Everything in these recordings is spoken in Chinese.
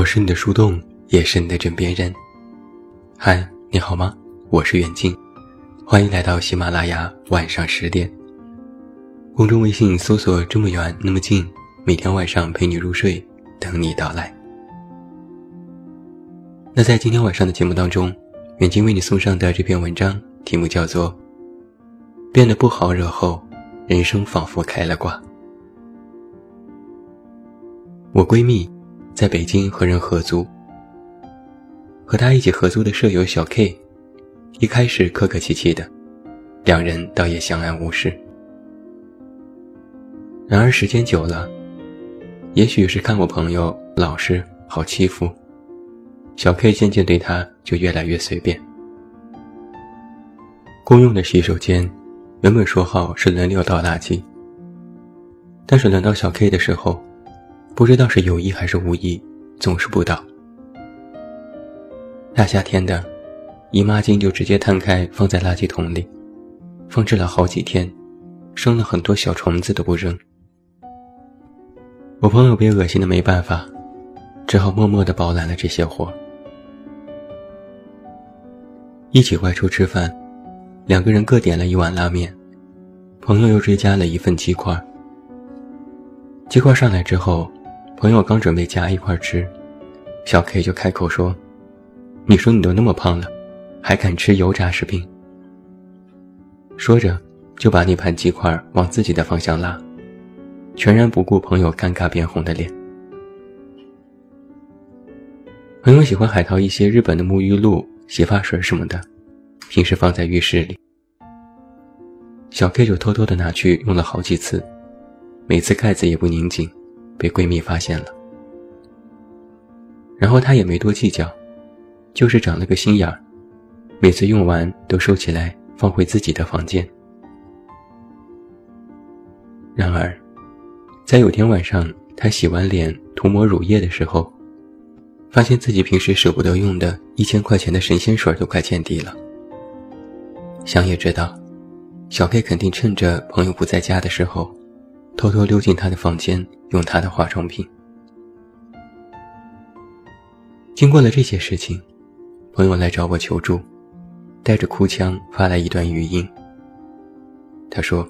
我是你的树洞，也是你的枕边人。嗨，你好吗？我是远近，欢迎来到喜马拉雅晚上十点。公众微信搜索“这么远那么近”，每天晚上陪你入睡，等你到来。那在今天晚上的节目当中，远近为你送上的这篇文章题目叫做《变得不好惹后，人生仿佛开了挂》。我闺蜜。在北京和人合租，和他一起合租的舍友小 K，一开始客客气气的，两人倒也相安无事。然而时间久了，也许是看我朋友老实好欺负，小 K 渐渐对他就越来越随便。公用的洗手间，原本说好是轮流倒垃圾，但是轮到小 K 的时候。不知道是有意还是无意，总是不倒。大夏天的，姨妈巾就直接摊开放在垃圾桶里，放置了好几天，生了很多小虫子都不扔。我朋友被恶心的没办法，只好默默地包揽了这些活。一起外出吃饭，两个人各点了一碗拉面，朋友又追加了一份鸡块。鸡块上来之后。朋友刚准备夹一块吃，小 K 就开口说：“你说你都那么胖了，还敢吃油炸食品？”说着，就把那盘鸡块往自己的方向拉，全然不顾朋友尴尬变红的脸。朋友喜欢海淘一些日本的沐浴露、洗发水什么的，平时放在浴室里。小 K 就偷偷的拿去用了好几次，每次盖子也不拧紧。被闺蜜发现了，然后她也没多计较，就是长了个心眼儿，每次用完都收起来放回自己的房间。然而，在有天晚上，她洗完脸涂抹乳液的时候，发现自己平时舍不得用的一千块钱的神仙水都快见底了。想也知道，小 K 肯定趁着朋友不在家的时候。偷偷溜进他的房间，用他的化妆品。经过了这些事情，朋友来找我求助，带着哭腔发来一段语音。他说：“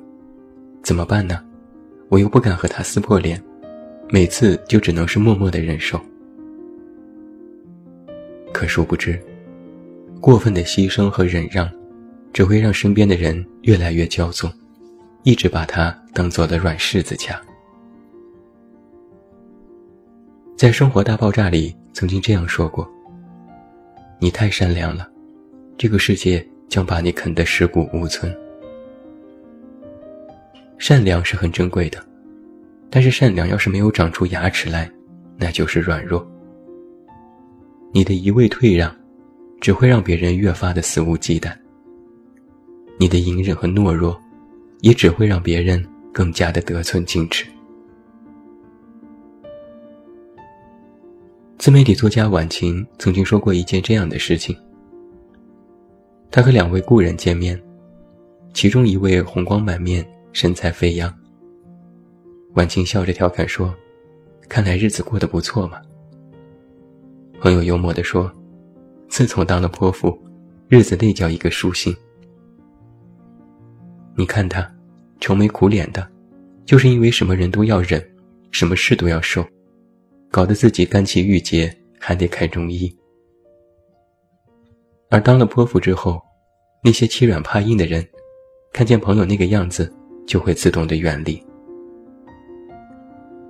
怎么办呢？我又不敢和他撕破脸，每次就只能是默默的忍受。可殊不知，过分的牺牲和忍让，只会让身边的人越来越骄纵。”一直把他当做了软柿子掐。在《生活大爆炸》里曾经这样说过：“你太善良了，这个世界将把你啃得尸骨无存。”善良是很珍贵的，但是善良要是没有长出牙齿来，那就是软弱。你的一味退让，只会让别人越发的肆无忌惮。你的隐忍和懦弱。也只会让别人更加的得寸进尺。自媒体作家晚晴曾经说过一件这样的事情：他和两位故人见面，其中一位红光满面，神采飞扬。晚晴笑着调侃说：“看来日子过得不错嘛。”朋友幽默地说：“自从当了泼妇，日子那叫一个舒心。”你看他，愁眉苦脸的，就是因为什么人都要忍，什么事都要受，搞得自己肝气郁结，还得看中医。而当了泼妇之后，那些欺软怕硬的人，看见朋友那个样子，就会自动的远离。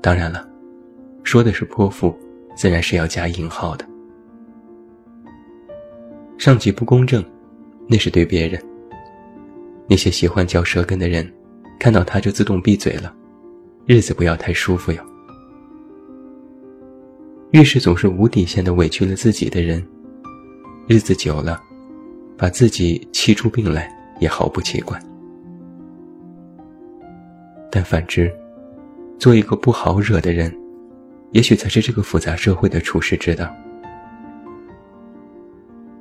当然了，说的是泼妇，自然是要加引号的。上级不公正，那是对别人。那些喜欢嚼舌根的人，看到他就自动闭嘴了，日子不要太舒服哟。越是总是无底线的委屈了自己的人，日子久了，把自己气出病来也毫不奇怪。但反之，做一个不好惹的人，也许才是这个复杂社会的处世之道。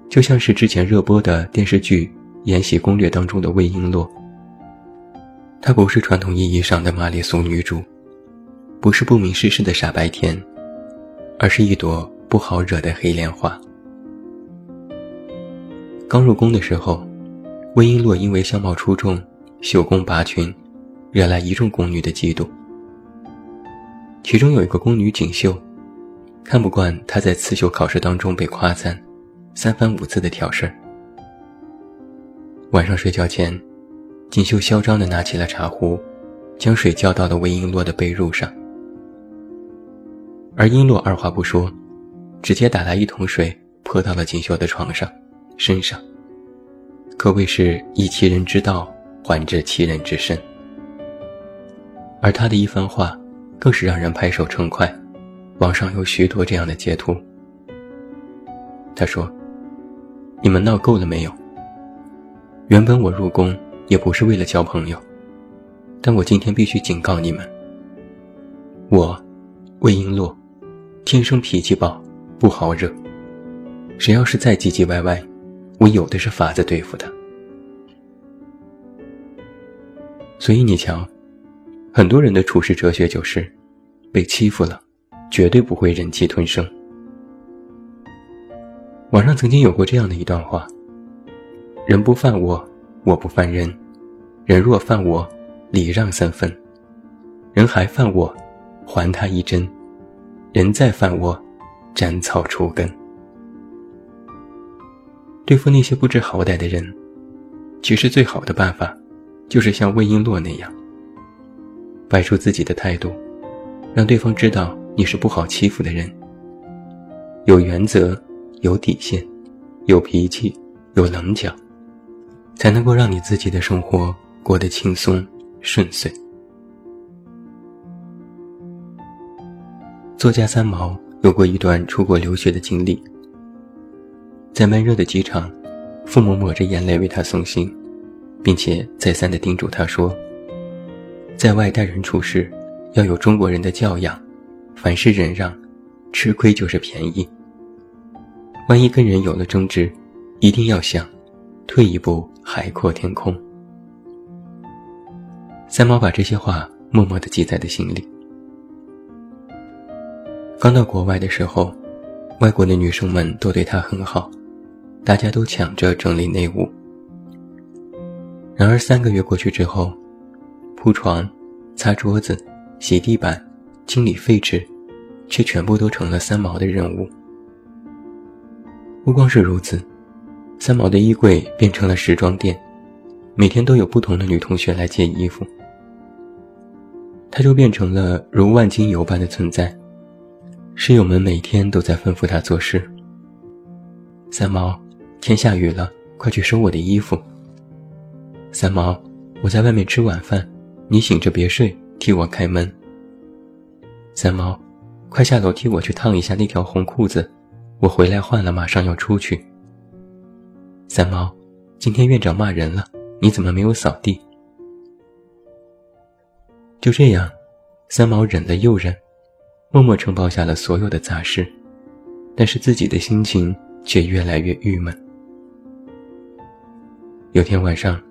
就像是之前热播的电视剧。《延禧攻略》当中的魏璎珞，她不是传统意义上的玛丽苏女主，不是不明世事的傻白甜，而是一朵不好惹的黑莲花。刚入宫的时候，魏璎珞因为相貌出众、绣工拔群，惹来一众宫女的嫉妒。其中有一个宫女锦绣，看不惯她在刺绣考试当中被夸赞，三番五次的挑事儿。晚上睡觉前，锦绣嚣张地拿起了茶壶，将水浇到了魏璎珞的被褥上。而璎珞二话不说，直接打来一桶水泼到了锦绣的床上、身上，可谓是以其人之道还治其人之身。而他的一番话，更是让人拍手称快，网上有许多这样的截图。他说：“你们闹够了没有？原本我入宫也不是为了交朋友，但我今天必须警告你们，我，魏璎珞。”天生脾气暴，不好惹。谁要是再唧唧歪歪，我有的是法子对付他。所以你瞧，很多人的处事哲学就是：被欺负了，绝对不会忍气吞声。网上曾经有过这样的一段话：人不犯我，我不犯人；人若犯我，礼让三分；人还犯我，还他一针。人再犯我，斩草除根。对付那些不知好歹的人，其实最好的办法，就是像魏璎珞那样，摆出自己的态度，让对方知道你是不好欺负的人。有原则，有底线，有脾气，有棱角，才能够让你自己的生活过得轻松顺遂。作家三毛有过一段出国留学的经历，在闷热的机场，父母抹着眼泪为他送行，并且再三地叮嘱他说：“在外待人处事要有中国人的教养，凡事忍让，吃亏就是便宜。万一跟人有了争执，一定要想，退一步海阔天空。”三毛把这些话默默地记在了心里。刚到国外的时候，外国的女生们都对他很好，大家都抢着整理内务。然而三个月过去之后，铺床、擦桌子、洗地板、清理废纸，却全部都成了三毛的任务。不光是如此，三毛的衣柜变成了时装店，每天都有不同的女同学来借衣服，他就变成了如万金油般的存在。室友们每天都在吩咐他做事。三毛，天下雨了，快去收我的衣服。三毛，我在外面吃晚饭，你醒着别睡，替我开门。三毛，快下楼替我去烫一下那条红裤子，我回来换了，马上要出去。三毛，今天院长骂人了，你怎么没有扫地？就这样，三毛忍了又忍。默默承包下了所有的杂事，但是自己的心情却越来越郁闷。有天晚上，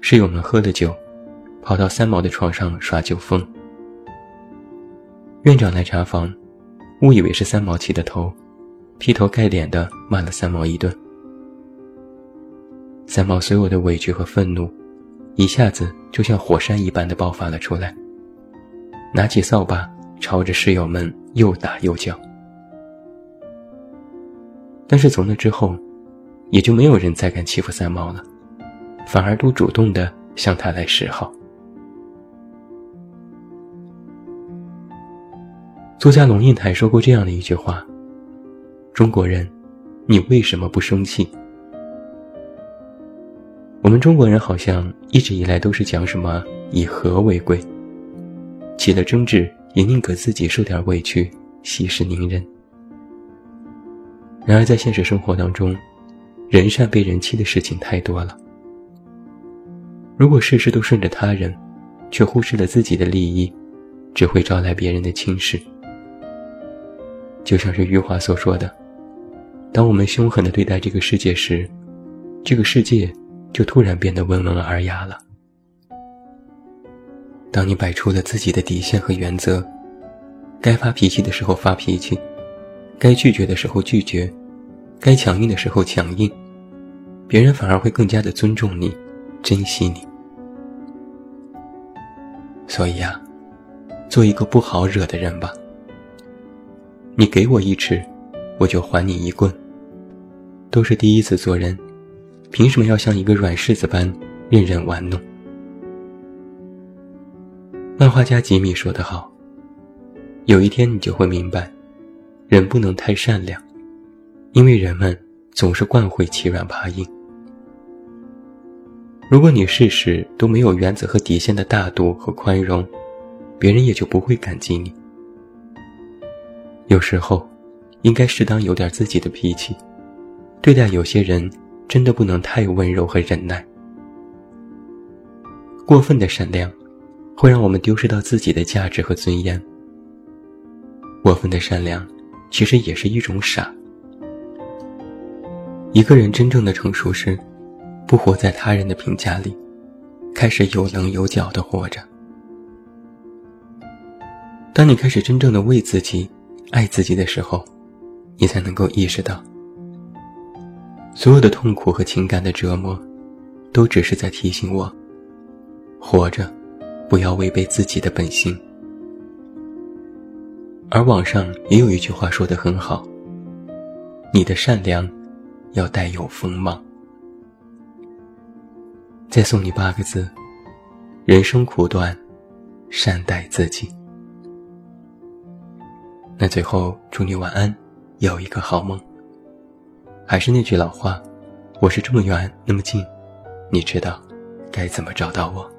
室友们喝了酒，跑到三毛的床上耍酒疯。院长来查房，误以为是三毛起的头，劈头盖脸的骂了三毛一顿。三毛所有的委屈和愤怒，一下子就像火山一般的爆发了出来，拿起扫把。朝着室友们又打又叫，但是从那之后，也就没有人再敢欺负三毛了，反而都主动的向他来示好。作家龙应台说过这样的一句话：“中国人，你为什么不生气？”我们中国人好像一直以来都是讲什么以和为贵，起了争执。也宁可自己受点委屈，息事宁人。然而，在现实生活当中，人善被人欺的事情太多了。如果事事都顺着他人，却忽视了自己的利益，只会招来别人的轻视。就像是余华所说的：“当我们凶狠地对待这个世界时，这个世界就突然变得温文尔雅了。”当你摆出了自己的底线和原则，该发脾气的时候发脾气，该拒绝的时候拒绝，该强硬的时候强硬，别人反而会更加的尊重你，珍惜你。所以呀，做一个不好惹的人吧。你给我一尺，我就还你一棍。都是第一次做人，凭什么要像一个软柿子般任人玩弄？漫画家吉米说得好：“有一天你就会明白，人不能太善良，因为人们总是惯会欺软怕硬。如果你事事都没有原则和底线的大度和宽容，别人也就不会感激你。有时候，应该适当有点自己的脾气，对待有些人，真的不能太温柔和忍耐。过分的善良。”会让我们丢失到自己的价值和尊严。过分的善良，其实也是一种傻。一个人真正的成熟是，不活在他人的评价里，开始有棱有角的活着。当你开始真正的为自己、爱自己的时候，你才能够意识到，所有的痛苦和情感的折磨，都只是在提醒我，活着。不要违背自己的本心。而网上也有一句话说的很好：“你的善良，要带有锋芒。”再送你八个字：人生苦短，善待自己。那最后祝你晚安，有一个好梦。还是那句老话，我是这么远那么近，你知道该怎么找到我。